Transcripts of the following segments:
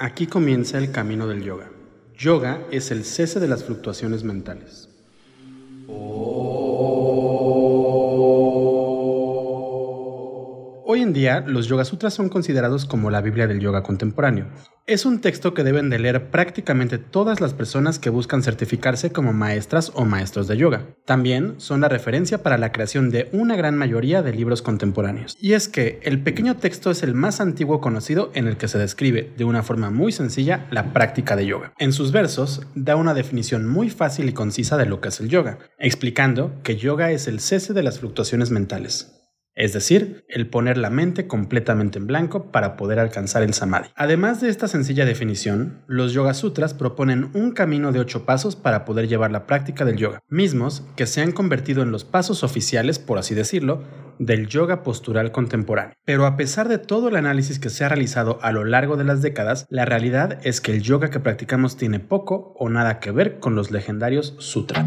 Aquí comienza el camino del yoga. Yoga es el cese de las fluctuaciones mentales. Hoy en día, los Yoga Sutras son considerados como la Biblia del yoga contemporáneo. Es un texto que deben de leer prácticamente todas las personas que buscan certificarse como maestras o maestros de yoga. También son la referencia para la creación de una gran mayoría de libros contemporáneos. Y es que el pequeño texto es el más antiguo conocido en el que se describe, de una forma muy sencilla, la práctica de yoga. En sus versos, da una definición muy fácil y concisa de lo que es el yoga, explicando que yoga es el cese de las fluctuaciones mentales es decir, el poner la mente completamente en blanco para poder alcanzar el samadhi. Además de esta sencilla definición, los Yoga Sutras proponen un camino de ocho pasos para poder llevar la práctica del yoga, mismos que se han convertido en los pasos oficiales, por así decirlo, del yoga postural contemporáneo. Pero a pesar de todo el análisis que se ha realizado a lo largo de las décadas, la realidad es que el yoga que practicamos tiene poco o nada que ver con los legendarios sutras.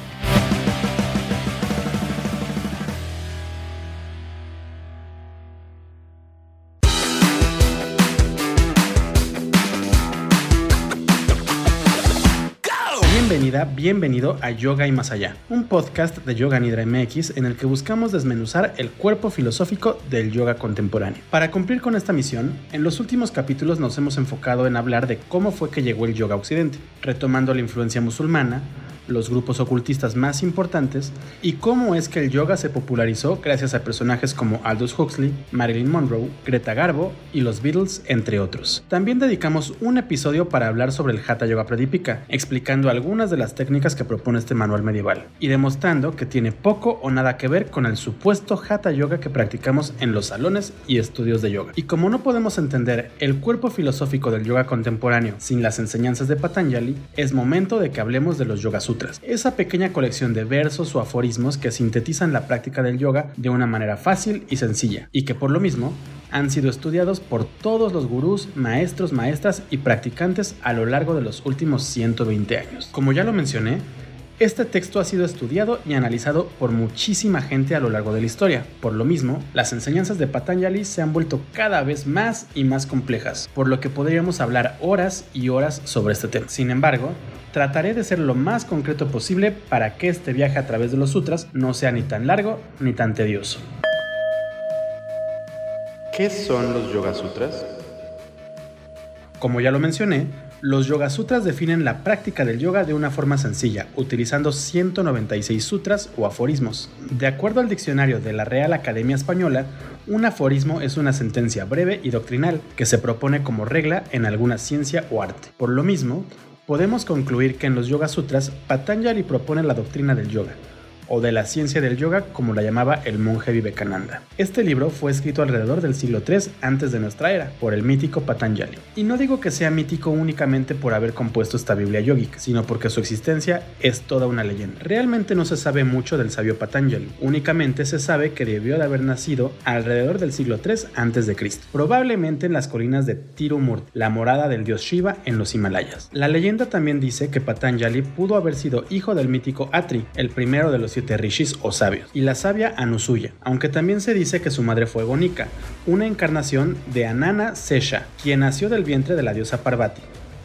Bienvenida, bienvenido a Yoga y Más Allá, un podcast de Yoga Nidra MX en el que buscamos desmenuzar el cuerpo filosófico del yoga contemporáneo. Para cumplir con esta misión, en los últimos capítulos nos hemos enfocado en hablar de cómo fue que llegó el yoga Occidente, retomando la influencia musulmana, los grupos ocultistas más importantes y cómo es que el yoga se popularizó gracias a personajes como Aldous Huxley, Marilyn Monroe, Greta Garbo y los Beatles, entre otros. También dedicamos un episodio para hablar sobre el Hatha Yoga Pradipika, explicando algunas de las técnicas que propone este manual medieval y demostrando que tiene poco o nada que ver con el supuesto Hatha Yoga que practicamos en los salones y estudios de yoga. Y como no podemos entender el cuerpo filosófico del yoga contemporáneo sin las enseñanzas de Patanjali, es momento de que hablemos de los Yoga Esa pequeña colección de versos o aforismos que sintetizan la práctica del yoga de una manera fácil y sencilla, y que por lo mismo han sido estudiados por todos los gurús, maestros, maestras y practicantes a lo largo de los últimos 120 años. Como ya lo mencioné, este texto ha sido estudiado y analizado por muchísima gente a lo largo de la historia. Por lo mismo, las enseñanzas de Patanjali se han vuelto cada vez más y más complejas, por lo que podríamos hablar horas y horas sobre este tema. Sin embargo, trataré de ser lo más concreto posible para que este viaje a través de los sutras no sea ni tan largo ni tan tedioso. ¿Qué son los Yoga Sutras? Como ya lo mencioné, los Yoga Sutras definen la práctica del yoga de una forma sencilla, utilizando 196 sutras o aforismos. De acuerdo al diccionario de la Real Academia Española, un aforismo es una sentencia breve y doctrinal que se propone como regla en alguna ciencia o arte. Por lo mismo, podemos concluir que en los Yoga Sutras Patanjali propone la doctrina del yoga, o de la ciencia del yoga como la llamaba el monje Vivekananda. Este libro fue escrito alrededor del siglo III antes de nuestra era por el mítico Patanjali. Y no digo que sea mítico únicamente por haber compuesto esta Biblia yogic, sino porque su existencia es toda una leyenda. Realmente no se sabe mucho del sabio Patanjali, únicamente se sabe que debió de haber nacido alrededor del siglo III antes de Cristo, probablemente en las colinas de Tirumurt, la morada del dios Shiva en los Himalayas. La leyenda también dice que Patanjali pudo haber sido hijo del mítico Atri, el primero de los rishis o sabios, y la sabia Anusuya, aunque también se dice que su madre fue Gonika, una encarnación de Anana Sesha, quien nació del vientre de la diosa Parvati,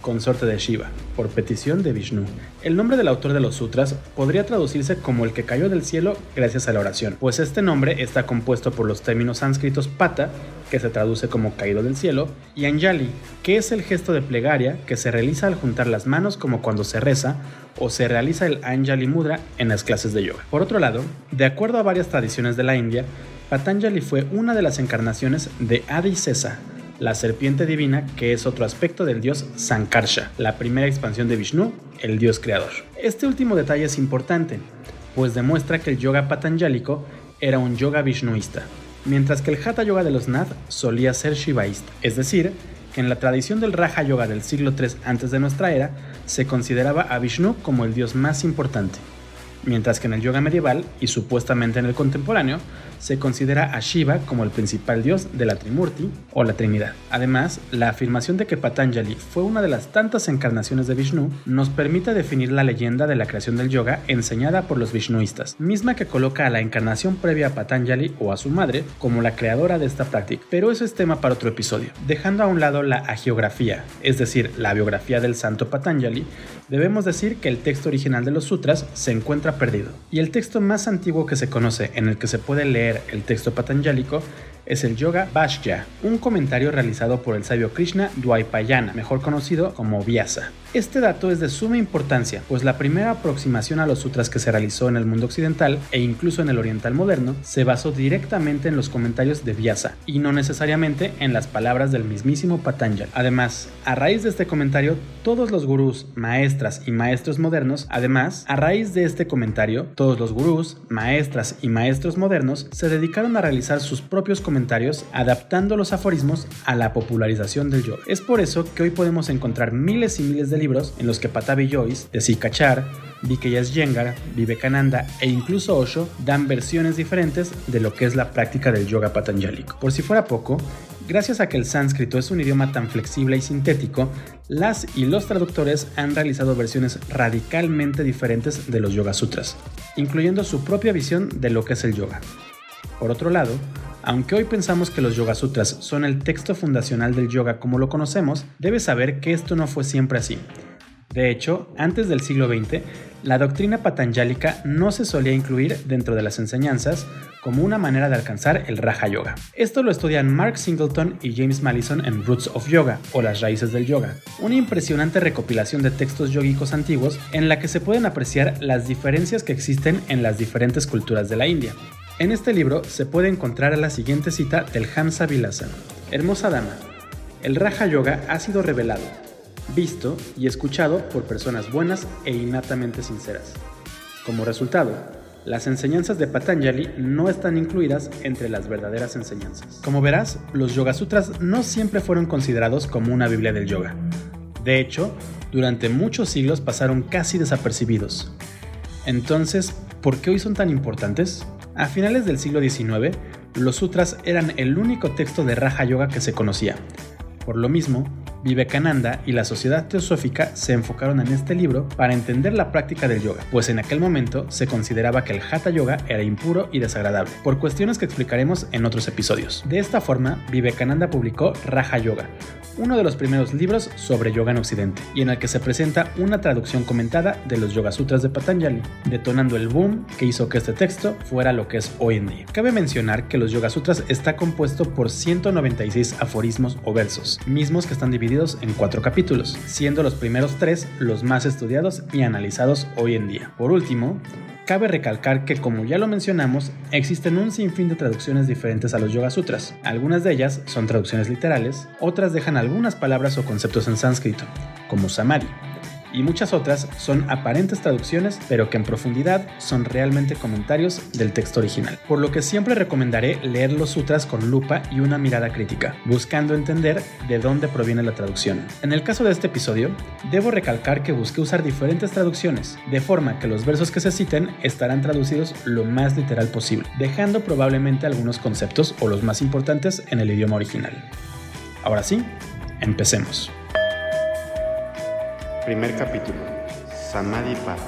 consorte de Shiva, por petición de Vishnu. El nombre del autor de los sutras podría traducirse como el que cayó del cielo gracias a la oración, pues este nombre está compuesto por los términos sánscritos pata, que se traduce como caído del cielo, y anjali, que es el gesto de plegaria que se realiza al juntar las manos como cuando se reza o se realiza el anjali mudra en las clases de yoga. Por otro lado, de acuerdo a varias tradiciones de la India, Patanjali fue una de las encarnaciones de Adi Sesa, la serpiente divina que es otro aspecto del dios Sankarsha, la primera expansión de Vishnu, el dios creador. Este último detalle es importante, pues demuestra que el yoga patanjálico era un yoga vishnuista, mientras que el Hatha Yoga de los Nath solía ser shivaísta, es decir, que en la tradición del Raja Yoga del siglo III antes de nuestra era se consideraba a Vishnu como el dios más importante, mientras que en el yoga medieval y supuestamente en el contemporáneo se considera a Shiva como el principal dios de la Trimurti o la Trinidad. Además, la afirmación de que Patanjali fue una de las tantas encarnaciones de Vishnu nos permite definir la leyenda de la creación del yoga enseñada por los Vishnuistas, misma que coloca a la encarnación previa a Patanjali o a su madre como la creadora de esta práctica. Pero eso es tema para otro episodio. Dejando a un lado la agiografía, es decir, la biografía del santo Patanjali, debemos decir que el texto original de los sutras se encuentra perdido. Y el texto más antiguo que se conoce en el que se puede leer el texto patanjálico es el Yoga Bhashya, un comentario realizado por el sabio Krishna Dwaipayana, mejor conocido como Vyasa. Este dato es de suma importancia, pues la primera aproximación a los sutras que se realizó en el mundo occidental e incluso en el oriental moderno se basó directamente en los comentarios de Vyasa y no necesariamente en las palabras del mismísimo Patanjali. Además, a raíz de este comentario, todos los gurús, maestras y maestros modernos, además, a raíz de este comentario, todos los gurús, maestras y maestros modernos se dedicaron a realizar sus propios comentarios adaptando los aforismos a la popularización del yoga. Es por eso que hoy podemos encontrar miles y miles de libros en los que Patabi Joyce, Desikachar, Vikeyas Yengar, Vivekananda e incluso Osho dan versiones diferentes de lo que es la práctica del yoga patanjálico. Por si fuera poco, Gracias a que el sánscrito es un idioma tan flexible y sintético, las y los traductores han realizado versiones radicalmente diferentes de los Yoga Sutras, incluyendo su propia visión de lo que es el yoga. Por otro lado, aunque hoy pensamos que los Yoga Sutras son el texto fundacional del yoga como lo conocemos, debes saber que esto no fue siempre así. De hecho, antes del siglo XX, la doctrina patanjálica no se solía incluir dentro de las enseñanzas como una manera de alcanzar el Raja Yoga. Esto lo estudian Mark Singleton y James Mallison en Roots of Yoga o las raíces del yoga, una impresionante recopilación de textos yógicos antiguos en la que se pueden apreciar las diferencias que existen en las diferentes culturas de la India. En este libro se puede encontrar la siguiente cita del Hamsa Vilasa. Hermosa dama, el Raja Yoga ha sido revelado, visto y escuchado por personas buenas e innatamente sinceras. Como resultado, las enseñanzas de Patanjali no están incluidas entre las verdaderas enseñanzas. Como verás, los Yoga Sutras no siempre fueron considerados como una Biblia del yoga. De hecho, durante muchos siglos pasaron casi desapercibidos. Entonces, ¿por qué hoy son tan importantes? A finales del siglo XIX, los sutras eran el único texto de Raja Yoga que se conocía. Por lo mismo, Vivekananda y la sociedad teosófica se enfocaron en este libro para entender la práctica del yoga, pues en aquel momento se consideraba que el Hatha Yoga era impuro y desagradable, por cuestiones que explicaremos en otros episodios. De esta forma, Vivekananda publicó Raja Yoga, uno de los primeros libros sobre yoga en Occidente, y en el que se presenta una traducción comentada de los Yoga Sutras de Patanjali, detonando el boom que hizo que este texto fuera lo que es hoy en día. Cabe mencionar que los Yoga Sutras está compuesto por 196 aforismos o versos, mismos que están divididos en cuatro capítulos, siendo los primeros tres los más estudiados y analizados hoy en día. Por último, Cabe recalcar que, como ya lo mencionamos, existen un sinfín de traducciones diferentes a los Yoga Sutras. Algunas de ellas son traducciones literales, otras dejan algunas palabras o conceptos en sánscrito, como Samadhi, y muchas otras son aparentes traducciones, pero que en profundidad son realmente comentarios del texto original. Por lo que siempre recomendaré leer los sutras con lupa y una mirada crítica, buscando entender de dónde proviene la traducción. En el caso de este episodio, debo recalcar que busqué usar diferentes traducciones, de forma que los versos que se citen estarán traducidos lo más literal posible, dejando probablemente algunos conceptos o los más importantes en el idioma original. Ahora sí, empecemos. Primer capítulo. Samadhi Pada.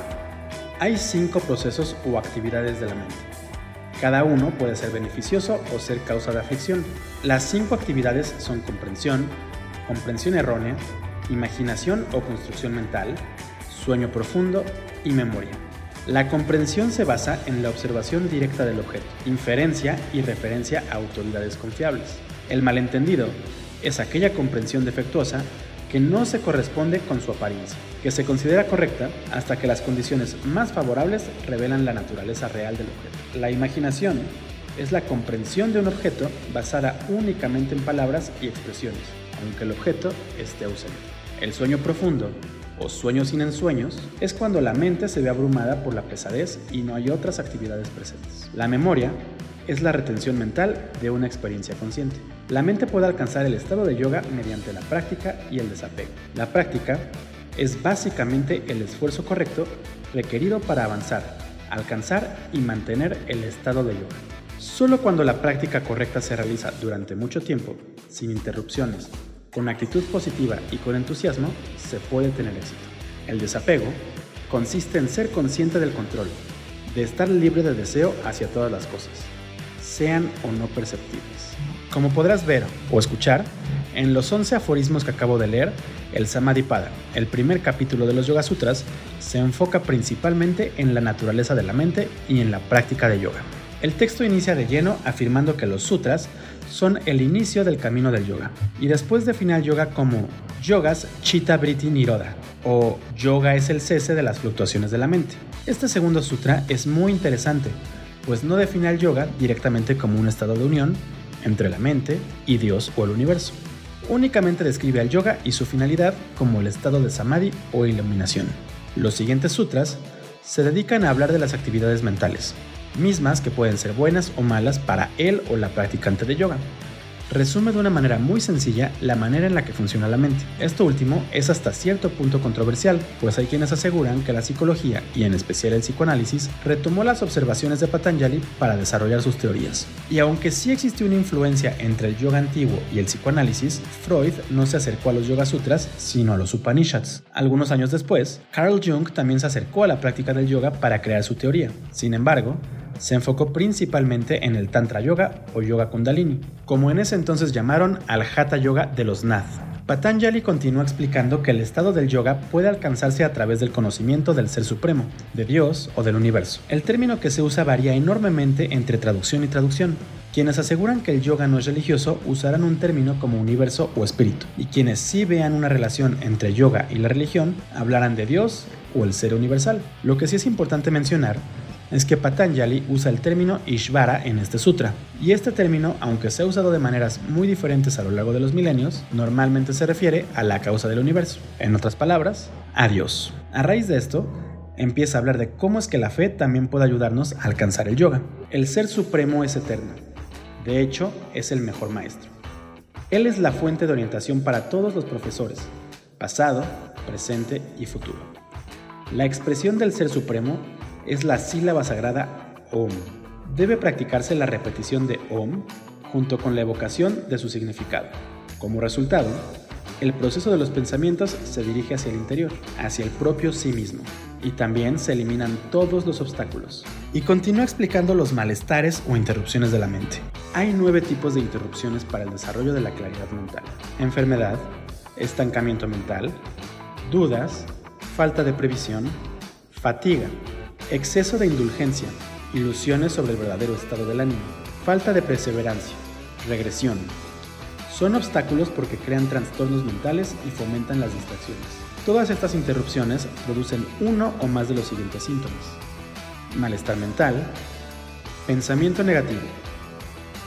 Hay cinco procesos o actividades de la mente. Cada uno puede ser beneficioso o ser causa de aflicción. Las cinco actividades son comprensión, comprensión errónea, imaginación o construcción mental, sueño profundo y memoria. La comprensión se basa en la observación directa del objeto, inferencia y referencia a autoridades confiables. El malentendido es aquella comprensión defectuosa que no se corresponde con su apariencia, que se considera correcta hasta que las condiciones más favorables revelan la naturaleza real del objeto. La imaginación es la comprensión de un objeto basada únicamente en palabras y expresiones, aunque el objeto esté ausente. El sueño profundo o sueño sin ensueños es cuando la mente se ve abrumada por la pesadez y no hay otras actividades presentes. La memoria es la retención mental de una experiencia consciente. La mente puede alcanzar el estado de yoga mediante la práctica y el desapego. La práctica es básicamente el esfuerzo correcto requerido para avanzar, alcanzar y mantener el estado de yoga. Solo cuando la práctica correcta se realiza durante mucho tiempo, sin interrupciones, con actitud positiva y con entusiasmo, se puede tener éxito. El desapego consiste en ser consciente del control, de estar libre de deseo hacia todas las cosas, sean o no perceptibles. Como podrás ver o escuchar, en los 11 aforismos que acabo de leer, el Samadhipada, el primer capítulo de los Yoga Sutras, se enfoca principalmente en la naturaleza de la mente y en la práctica de yoga. El texto inicia de lleno afirmando que los sutras son el inicio del camino del yoga y después define al yoga como yogas chitta vritti niroda o yoga es el cese de las fluctuaciones de la mente. Este segundo sutra es muy interesante, pues no define al yoga directamente como un estado de unión entre la mente y Dios o el universo. Únicamente describe al yoga y su finalidad como el estado de samadhi o iluminación. Los siguientes sutras se dedican a hablar de las actividades mentales, mismas que pueden ser buenas o malas para él o la practicante de yoga resume de una manera muy sencilla la manera en la que funciona la mente. Esto último es hasta cierto punto controversial, pues hay quienes aseguran que la psicología, y en especial el psicoanálisis, retomó las observaciones de Patanjali para desarrollar sus teorías. Y aunque sí existió una influencia entre el yoga antiguo y el psicoanálisis, Freud no se acercó a los Yoga Sutras, sino a los Upanishads. Algunos años después, Carl Jung también se acercó a la práctica del yoga para crear su teoría. Sin embargo, se enfocó principalmente en el Tantra Yoga o Yoga Kundalini, como en ese entonces llamaron al Hatha Yoga de los Nath. Patanjali continúa explicando que el estado del yoga puede alcanzarse a través del conocimiento del Ser Supremo, de Dios o del universo. El término que se usa varía enormemente entre traducción y traducción. Quienes aseguran que el yoga no es religioso usarán un término como universo o espíritu, y quienes sí vean una relación entre yoga y la religión hablarán de Dios o el ser universal. Lo que sí es importante mencionar es que Patanjali usa el término Ishvara en este sutra, y este término, aunque se ha usado de maneras muy diferentes a lo largo de los milenios, normalmente se refiere a la causa del universo, en otras palabras, a Dios. A raíz de esto, empieza a hablar de cómo es que la fe también puede ayudarnos a alcanzar el yoga. El Ser Supremo es eterno, de hecho, es el mejor maestro. Él es la fuente de orientación para todos los profesores, pasado, presente y futuro. La expresión del Ser Supremo es la sílaba sagrada Om. Debe practicarse la repetición de Om junto con la evocación de su significado. Como resultado, el proceso de los pensamientos se dirige hacia el interior, hacia el propio sí mismo, y también se eliminan todos los obstáculos. Y continúa explicando los malestares o interrupciones de la mente. Hay nueve tipos de interrupciones para el desarrollo de la claridad mental. Enfermedad, estancamiento mental, dudas, falta de previsión, fatiga, exceso de indulgencia, ilusiones sobre el verdadero estado del ánimo, falta de perseverancia, regresión. Son obstáculos porque crean trastornos mentales y fomentan las distracciones. Todas estas interrupciones producen uno o más de los siguientes síntomas. Malestar mental, pensamiento negativo,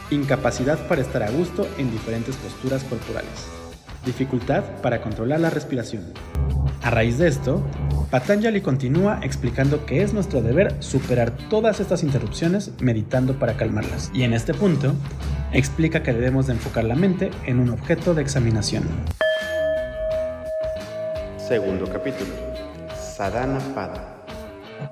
incapacidad para estar a gusto en diferentes posturas corporales, dificultad para controlar la respiración. A raíz de esto, Patanjali continúa explicando que es nuestro deber superar todas estas interrupciones meditando para calmarlas. Y en este punto, explica que debemos de enfocar la mente en un objeto de examinación. Segundo capítulo. Sadhana Pada.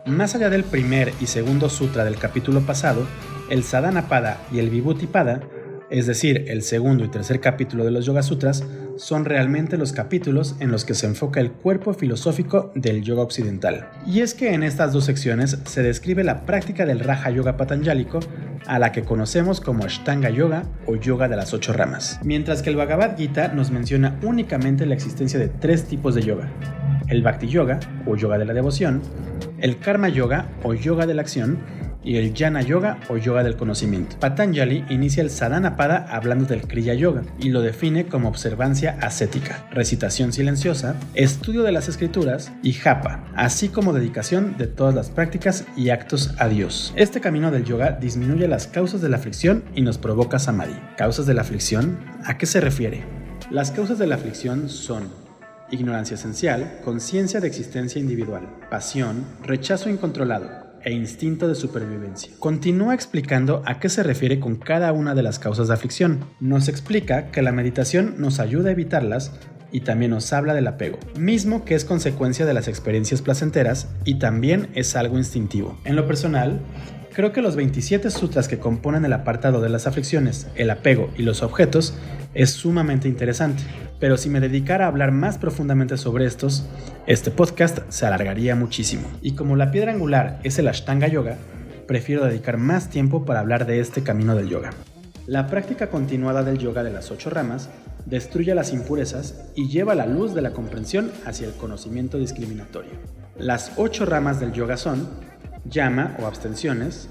Más allá del primer y segundo sutra del capítulo pasado, el Sadhana Pada y el Vibhuti Pada es decir, el segundo y tercer capítulo de los Yoga Sutras, son realmente los capítulos en los que se enfoca el cuerpo filosófico del yoga occidental. Y es que en estas dos secciones se describe la práctica del Raja Yoga Patanjálico, a la que conocemos como Ashtanga Yoga o Yoga de las ocho ramas, mientras que el Bhagavad Gita nos menciona únicamente la existencia de tres tipos de yoga: el Bhakti Yoga o Yoga de la devoción, el Karma Yoga o Yoga de la acción, y el Jnana Yoga o Yoga del conocimiento. Patanjali inicia el Sadhana Pada hablando del Kriya Yoga y lo define como observancia ascética, recitación silenciosa, estudio de las escrituras y japa, así como dedicación de todas las prácticas y actos a Dios. Este camino del yoga disminuye las causas de la aflicción y nos provoca samadhi. ¿Causas de la aflicción? ¿A qué se refiere? Las causas de la aflicción son ignorancia esencial, conciencia de existencia individual, pasión, rechazo incontrolado, e instinto de supervivencia. Continúa explicando a qué se refiere con cada una de las causas de aflicción. Nos explica que la meditación nos ayuda a evitarlas y también nos habla del apego, mismo que es consecuencia de las experiencias placenteras y también es algo instintivo. En lo personal, creo que los 27 sutras que componen el apartado de las aflicciones, el apego y los objetos es sumamente interesante, pero si me dedicara a hablar más profundamente sobre estos, este podcast se alargaría muchísimo. Y como la piedra angular es el Ashtanga Yoga, prefiero dedicar más tiempo para hablar de este camino del yoga. La práctica continuada del yoga de las ocho ramas destruye las impurezas y lleva la luz de la comprensión hacia el conocimiento discriminatorio. Las ocho ramas del yoga son llama o abstenciones,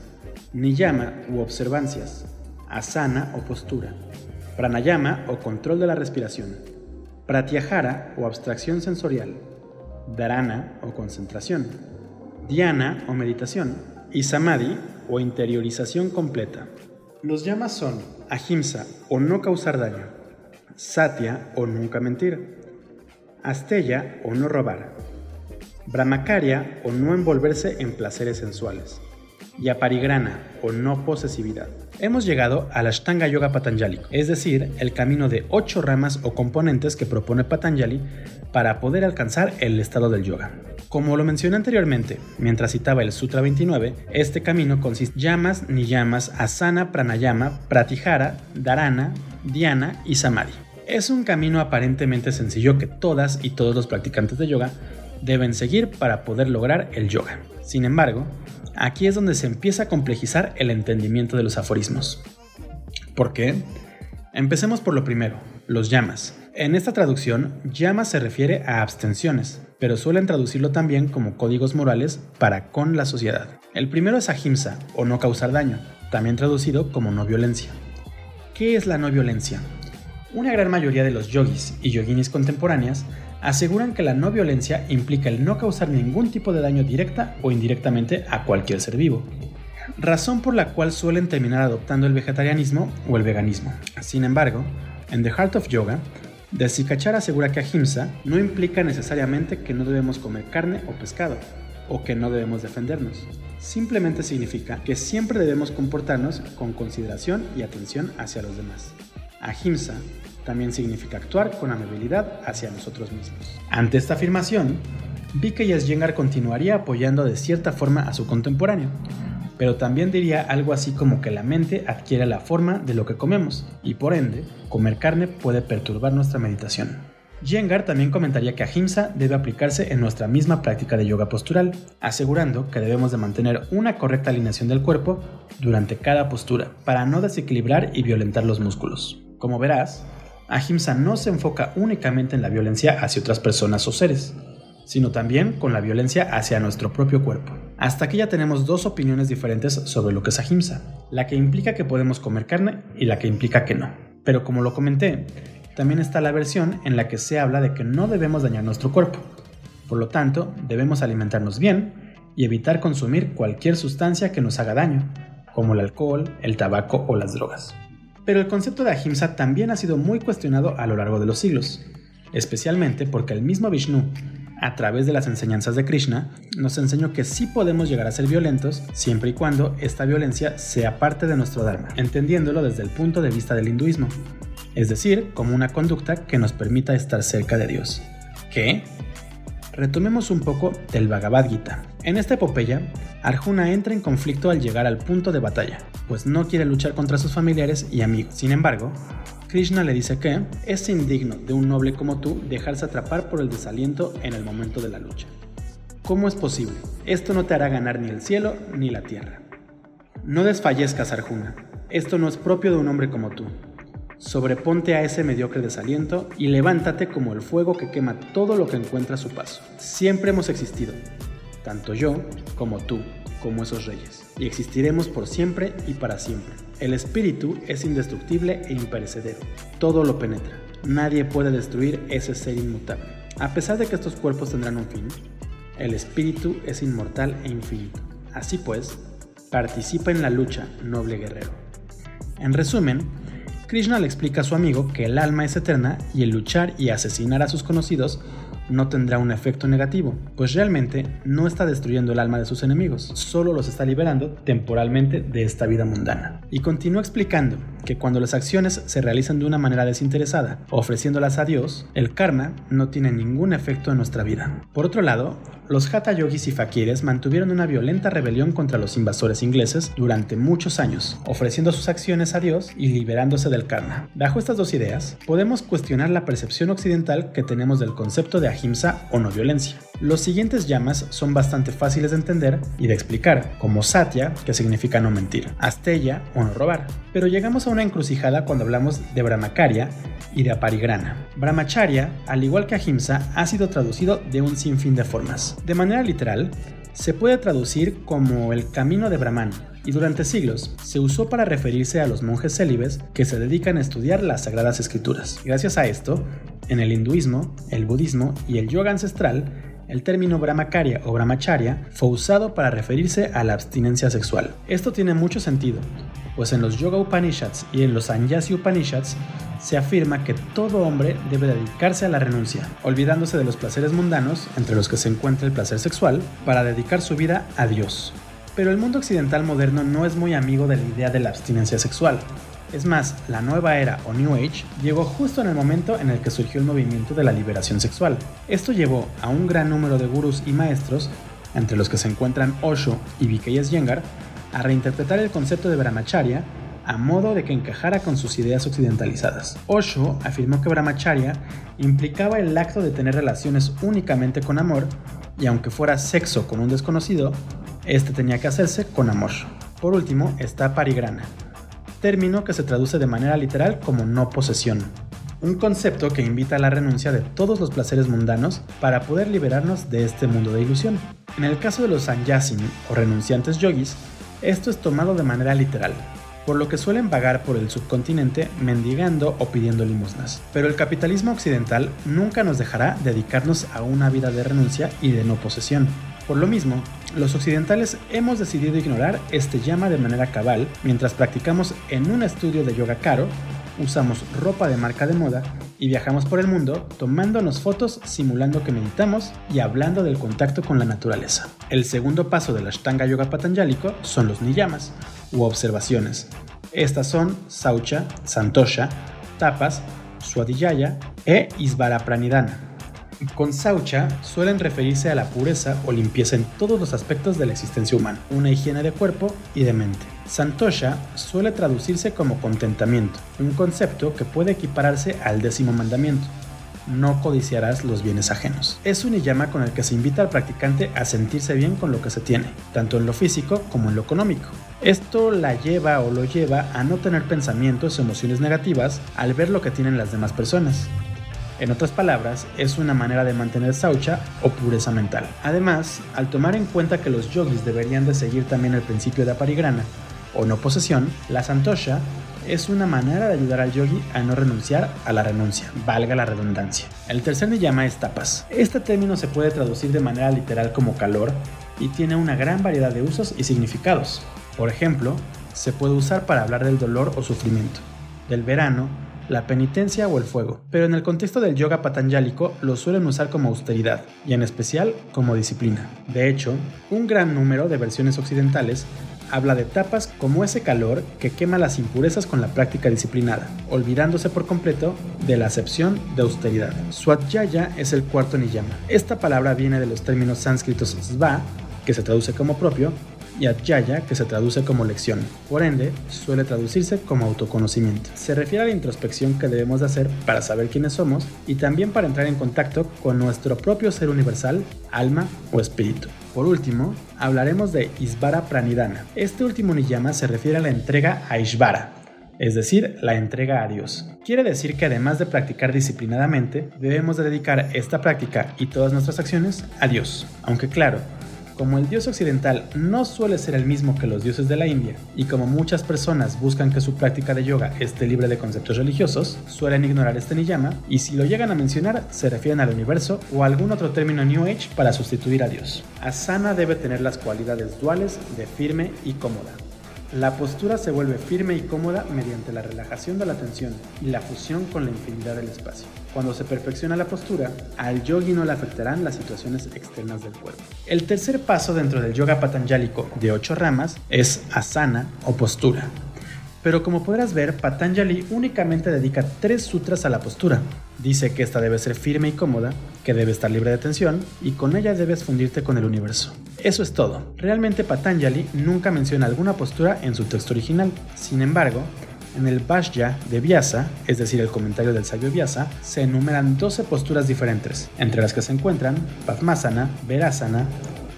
niyama u observancias, asana o postura, pranayama o control de la respiración, pratyahara o abstracción sensorial, dharana o concentración, dhyana o meditación y samadhi o interiorización completa. Los llamas son ahimsa o no causar daño, satya o nunca mentir, asteya o no robar, brahmacharya o no envolverse en placeres sensuales, y aparigrana o no posesividad. Hemos llegado al Ashtanga Yoga Patanjali, es decir, el camino de ocho ramas o componentes que propone Patanjali para poder alcanzar el estado del yoga. Como lo mencioné anteriormente, mientras citaba el Sutra 29, este camino consiste en llamas, niyamas, asana, pranayama, pratihara, dharana, dhyana y samadhi. Es un camino aparentemente sencillo que todas y todos los practicantes de yoga deben seguir para poder lograr el yoga. Sin embargo, aquí es donde se empieza a complejizar el entendimiento de los aforismos. ¿Por qué? Empecemos por lo primero, los llamas. En esta traducción, llamas se refiere a abstenciones, pero suelen traducirlo también como códigos morales para con la sociedad. El primero es ahimsa, o no causar daño, también traducido como no violencia. ¿Qué es la no violencia? Una gran mayoría de los yogis y yoginis contemporáneas aseguran que la no violencia implica el no causar ningún tipo de daño directa o indirectamente a cualquier ser vivo, razón por la cual suelen terminar adoptando el vegetarianismo o el veganismo. Sin embargo, en The Heart of Yoga, Desikachar asegura que ahimsa no implica necesariamente que no debemos comer carne o pescado, o que no debemos defendernos. Simplemente significa que siempre debemos comportarnos con consideración y atención hacia los demás. Ahimsa también significa actuar con amabilidad hacia nosotros mismos. Ante esta afirmación, vi que Yasyengar continuaría apoyando de cierta forma a su contemporáneo, pero también diría algo así como que la mente adquiere la forma de lo que comemos, y por ende, comer carne puede perturbar nuestra meditación. Yengar también comentaría que ahimsa debe aplicarse en nuestra misma práctica de yoga postural, asegurando que debemos de mantener una correcta alineación del cuerpo durante cada postura, para no desequilibrar y violentar los músculos. Como verás, Ahimsa no se enfoca únicamente en la violencia hacia otras personas o seres, sino también con la violencia hacia nuestro propio cuerpo. Hasta aquí ya tenemos dos opiniones diferentes sobre lo que es Ahimsa, la que implica que podemos comer carne y la que implica que no. Pero como lo comenté, también está la versión en la que se habla de que no debemos dañar nuestro cuerpo. Por lo tanto, debemos alimentarnos bien y evitar consumir cualquier sustancia que nos haga daño, como el alcohol, el tabaco o las drogas. Pero el concepto de ahimsa también ha sido muy cuestionado a lo largo de los siglos, especialmente porque el mismo Vishnu, a través de las enseñanzas de Krishna, nos enseñó que sí podemos llegar a ser violentos siempre y cuando esta violencia sea parte de nuestro Dharma, entendiéndolo desde el punto de vista del hinduismo, es decir, como una conducta que nos permita estar cerca de Dios. ¿Qué? Retomemos un poco del Bhagavad Gita. En esta epopeya, Arjuna entra en conflicto al llegar al punto de batalla, pues no quiere luchar contra sus familiares y amigos. Sin embargo, Krishna le dice que es indigno de un noble como tú dejarse atrapar por el desaliento en el momento de la lucha. ¿Cómo es posible? Esto no te hará ganar ni el cielo ni la tierra. No desfallezcas, Arjuna. Esto no es propio de un hombre como tú. Sobreponte a ese mediocre desaliento y levántate como el fuego que quema todo lo que encuentra a su paso. Siempre hemos existido, tanto yo como tú, como esos reyes, y existiremos por siempre y para siempre. El espíritu es indestructible e imperecedero, todo lo penetra. Nadie puede destruir ese ser inmutable. A pesar de que estos cuerpos tendrán un fin, el espíritu es inmortal e infinito. Así pues, participa en la lucha, noble guerrero. En resumen, Krishna le explica a su amigo que el alma es eterna y el luchar y asesinar a sus conocidos no tendrá un efecto negativo, pues realmente no está destruyendo el alma de sus enemigos, solo los está liberando temporalmente de esta vida mundana. Y continúa explicando que cuando las acciones se realizan de una manera desinteresada, ofreciéndolas a Dios, el karma no tiene ningún efecto en nuestra vida. Por otro lado, los Hatha Yogis y Fakires mantuvieron una violenta rebelión contra los invasores ingleses durante muchos años, ofreciendo sus acciones a Dios y liberándose del karma. Bajo estas dos ideas, podemos cuestionar la percepción occidental que tenemos del concepto de ahimsa o no violencia. Los siguientes llamas son bastante fáciles de entender y de explicar, como satya, que significa no mentir, asteya o no robar. Pero llegamos a una encrucijada cuando hablamos de brahmacharya y de aparigrana. Brahmacharya, al igual que ahimsa, ha sido traducido de un sinfín de formas. De manera literal, se puede traducir como el camino de Brahman, y durante siglos se usó para referirse a los monjes célibes que se dedican a estudiar las sagradas escrituras. Gracias a esto, en el hinduismo, el budismo y el yoga ancestral, el término brahmacharya o brahmacharya fue usado para referirse a la abstinencia sexual. Esto tiene mucho sentido, pues en los Yoga Upanishads y en los Sanyasi Upanishads se afirma que todo hombre debe dedicarse a la renuncia, olvidándose de los placeres mundanos, entre los que se encuentra el placer sexual, para dedicar su vida a Dios. Pero el mundo occidental moderno no es muy amigo de la idea de la abstinencia sexual. Es más, la nueva era o New Age llegó justo en el momento en el que surgió el movimiento de la liberación sexual. Esto llevó a un gran número de gurús y maestros, entre los que se encuentran Osho y V.K.S. Yengar, a reinterpretar el concepto de brahmacharya a modo de que encajara con sus ideas occidentalizadas. Osho afirmó que brahmacharya implicaba el acto de tener relaciones únicamente con amor, y aunque fuera sexo con un desconocido, este tenía que hacerse con amor. Por último está parigrana, término que se traduce de manera literal como no posesión, un concepto que invita a la renuncia de todos los placeres mundanos para poder liberarnos de este mundo de ilusión. En el caso de los sanyasin o renunciantes yogis, esto es tomado de manera literal, por lo que suelen vagar por el subcontinente mendigando o pidiendo limosnas. Pero el capitalismo occidental nunca nos dejará dedicarnos a una vida de renuncia y de no posesión. Por lo mismo, los occidentales hemos decidido ignorar este llama de manera cabal mientras practicamos en un estudio de yoga caro, usamos ropa de marca de moda y viajamos por el mundo tomándonos fotos simulando que meditamos y hablando del contacto con la naturaleza. El segundo paso del Ashtanga Yoga Patanjálico son los niyamas, u observaciones. Estas son Saucha, Santosha, Tapas, Swadhyaya e Isvarapranidhana. Con Saucha suelen referirse a la pureza o limpieza en todos los aspectos de la existencia humana, una higiene de cuerpo y de mente. Santosha suele traducirse como contentamiento, un concepto que puede equipararse al décimo mandamiento, no codiciarás los bienes ajenos. Es un llama con el que se invita al practicante a sentirse bien con lo que se tiene, tanto en lo físico como en lo económico. Esto la lleva o lo lleva a no tener pensamientos o emociones negativas al ver lo que tienen las demás personas. En otras palabras, es una manera de mantener saucha o pureza mental. Además, al tomar en cuenta que los yogis deberían de seguir también el principio de aparigrana o no posesión, la santosha es una manera de ayudar al yogi a no renunciar a la renuncia, valga la redundancia. El tercer niyama es tapas. Este término se puede traducir de manera literal como calor y tiene una gran variedad de usos y significados. Por ejemplo, se puede usar para hablar del dolor o sufrimiento, del verano, la penitencia o el fuego, pero en el contexto del yoga patanjálico lo suelen usar como austeridad y en especial como disciplina. De hecho, un gran número de versiones occidentales habla de tapas como ese calor que quema las impurezas con la práctica disciplinada, olvidándose por completo de la acepción de austeridad. Swadhyaya es el cuarto niyama. Esta palabra viene de los términos sánscritos sva, que se traduce como propio, y Adhyaya, que se traduce como lección. Por ende, suele traducirse como autoconocimiento. Se refiere a la introspección que debemos de hacer para saber quiénes somos y también para entrar en contacto con nuestro propio ser universal, alma o espíritu. Por último, hablaremos de Isvara Pranidhana. Este último niyama se refiere a la entrega a Ishvara, es decir, la entrega a Dios. Quiere decir que además de practicar disciplinadamente, debemos de dedicar esta práctica y todas nuestras acciones a Dios. Aunque claro, como el dios occidental no suele ser el mismo que los dioses de la India, y como muchas personas buscan que su práctica de yoga esté libre de conceptos religiosos, suelen ignorar este niyama, y si lo llegan a mencionar, se refieren al universo o a algún otro término New Age para sustituir a Dios. Asana debe tener las cualidades duales de firme y cómoda. La postura se vuelve firme y cómoda mediante la relajación de la tensión y la fusión con la infinidad del espacio. Cuando se perfecciona la postura, al yogi no le afectarán las situaciones externas del cuerpo. El tercer paso dentro del yoga patanjálico de ocho ramas es asana o postura. Pero como podrás ver, Patanjali únicamente dedica tres sutras a la postura. Dice que esta debe ser firme y cómoda, que debe estar libre de tensión y con ella debes fundirte con el universo. Eso es todo. Realmente Patanjali nunca menciona alguna postura en su texto original. Sin embargo, en el Bhashya de Vyasa, es decir, el comentario del sabio Vyasa, se enumeran 12 posturas diferentes, entre las que se encuentran Padmasana, Verasana,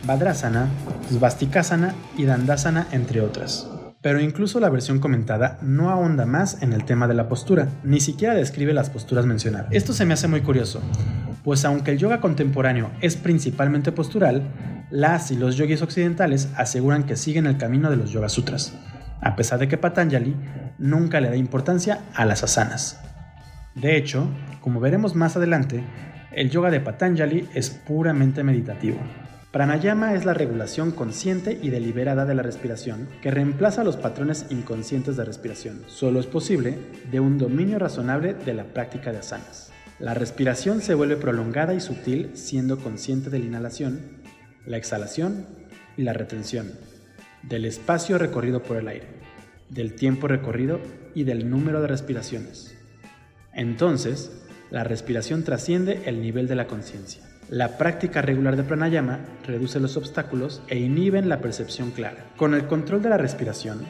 Badrasana, Svastikasana y Dandasana, entre otras. Pero incluso la versión comentada no ahonda más en el tema de la postura, ni siquiera describe las posturas mencionadas. Esto se me hace muy curioso, pues aunque el yoga contemporáneo es principalmente postural, las y los yogis occidentales aseguran que siguen el camino de los Yoga Sutras, a pesar de que Patanjali nunca le da importancia a las asanas. De hecho, como veremos más adelante, el yoga de Patanjali es puramente meditativo. Pranayama es la regulación consciente y deliberada de la respiración que reemplaza los patrones inconscientes de respiración. Solo es posible de un dominio razonable de la práctica de asanas. La respiración se vuelve prolongada y sutil siendo consciente de la inhalación, la exhalación y la retención, del espacio recorrido por el aire, del tiempo recorrido y del número de respiraciones. Entonces, la respiración trasciende el nivel de la conciencia. La práctica regular de pranayama reduce los obstáculos e inhiben la percepción clara. Con el control de la respiración,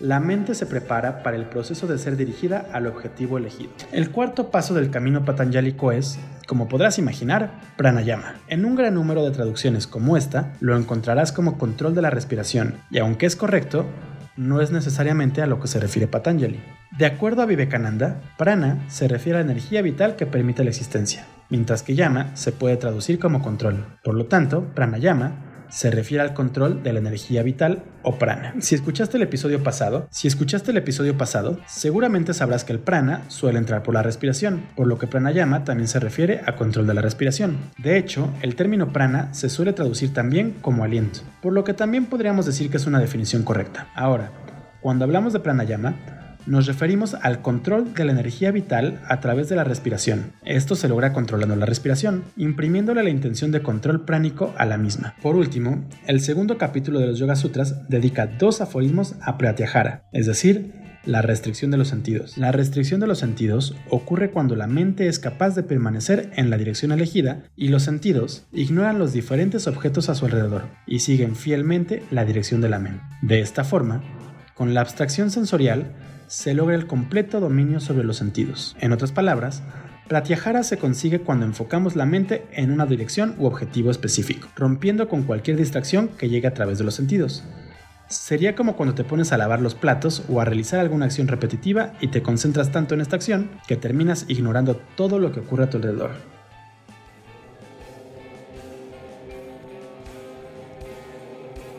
la mente se prepara para el proceso de ser dirigida al objetivo elegido. El cuarto paso del camino patanjálico es, como podrás imaginar, pranayama. En un gran número de traducciones como esta, lo encontrarás como control de la respiración, y aunque es correcto, no es necesariamente a lo que se refiere Patanjali. De acuerdo a Vivekananda, prana se refiere a la energía vital que permite la existencia mientras que yama se puede traducir como control. Por lo tanto, pranayama se refiere al control de la energía vital o prana. Si escuchaste el episodio pasado, si escuchaste el episodio pasado, seguramente sabrás que el prana suele entrar por la respiración, por lo que pranayama también se refiere a control de la respiración. De hecho, el término prana se suele traducir también como aliento, por lo que también podríamos decir que es una definición correcta. Ahora, cuando hablamos de pranayama, nos referimos al control de la energía vital a través de la respiración. Esto se logra controlando la respiración, imprimiéndole la intención de control pránico a la misma. Por último, el segundo capítulo de los Yoga Sutras dedica dos aforismos a Pratyahara, es decir, la restricción de los sentidos. La restricción de los sentidos ocurre cuando la mente es capaz de permanecer en la dirección elegida y los sentidos ignoran los diferentes objetos a su alrededor y siguen fielmente la dirección de la mente. De esta forma, con la abstracción sensorial, se logra el completo dominio sobre los sentidos. En otras palabras, Pratyahara se consigue cuando enfocamos la mente en una dirección u objetivo específico, rompiendo con cualquier distracción que llegue a través de los sentidos. Sería como cuando te pones a lavar los platos o a realizar alguna acción repetitiva y te concentras tanto en esta acción que terminas ignorando todo lo que ocurre a tu alrededor.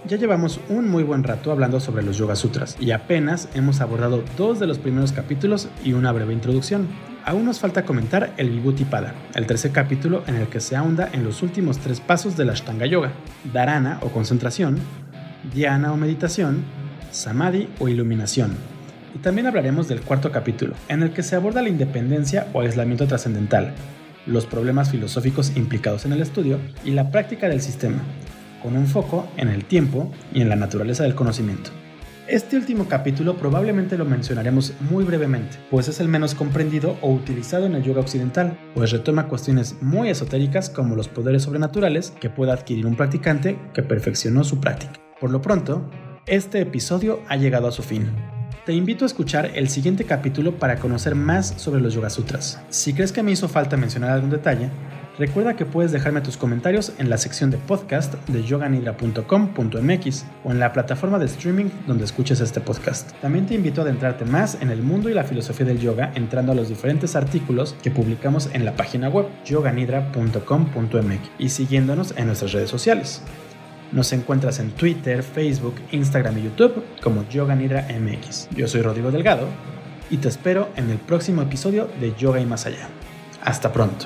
Ya llevamos un muy buen rato hablando sobre los Yoga Sutras y apenas hemos abordado dos de los primeros capítulos y una breve introducción. Aún nos falta comentar el Vibhuti Pada, el tercer capítulo en el que se ahonda en los últimos tres pasos de la Ashtanga Yoga: Dharana o concentración, Dhyana o meditación, Samadhi o iluminación. Y también hablaremos del cuarto capítulo, en el que se aborda la independencia o aislamiento trascendental, los problemas filosóficos implicados en el estudio y la práctica del sistema, con un foco en el tiempo y en la naturaleza del conocimiento. Este último capítulo probablemente lo mencionaremos muy brevemente, pues es el menos comprendido o utilizado en el yoga occidental, pues retoma cuestiones muy esotéricas como los poderes sobrenaturales que puede adquirir un practicante que perfeccionó su práctica. Por lo pronto, este episodio ha llegado a su fin. Te invito a escuchar el siguiente capítulo para conocer más sobre los Yoga Sutras. Si crees que me hizo falta mencionar algún detalle, Recuerda que puedes dejarme tus comentarios en la sección de podcast de yoganidra.com.mx o en la plataforma de streaming donde escuches este podcast. También te invito a adentrarte más en el mundo y la filosofía del yoga entrando a los diferentes artículos que publicamos en la página web yoganidra.com.mx y siguiéndonos en nuestras redes sociales. Nos encuentras en Twitter, Facebook, Instagram y YouTube como Yoga MX. Yo soy Rodrigo Delgado y te espero en el próximo episodio de Yoga y Más Allá. Hasta pronto.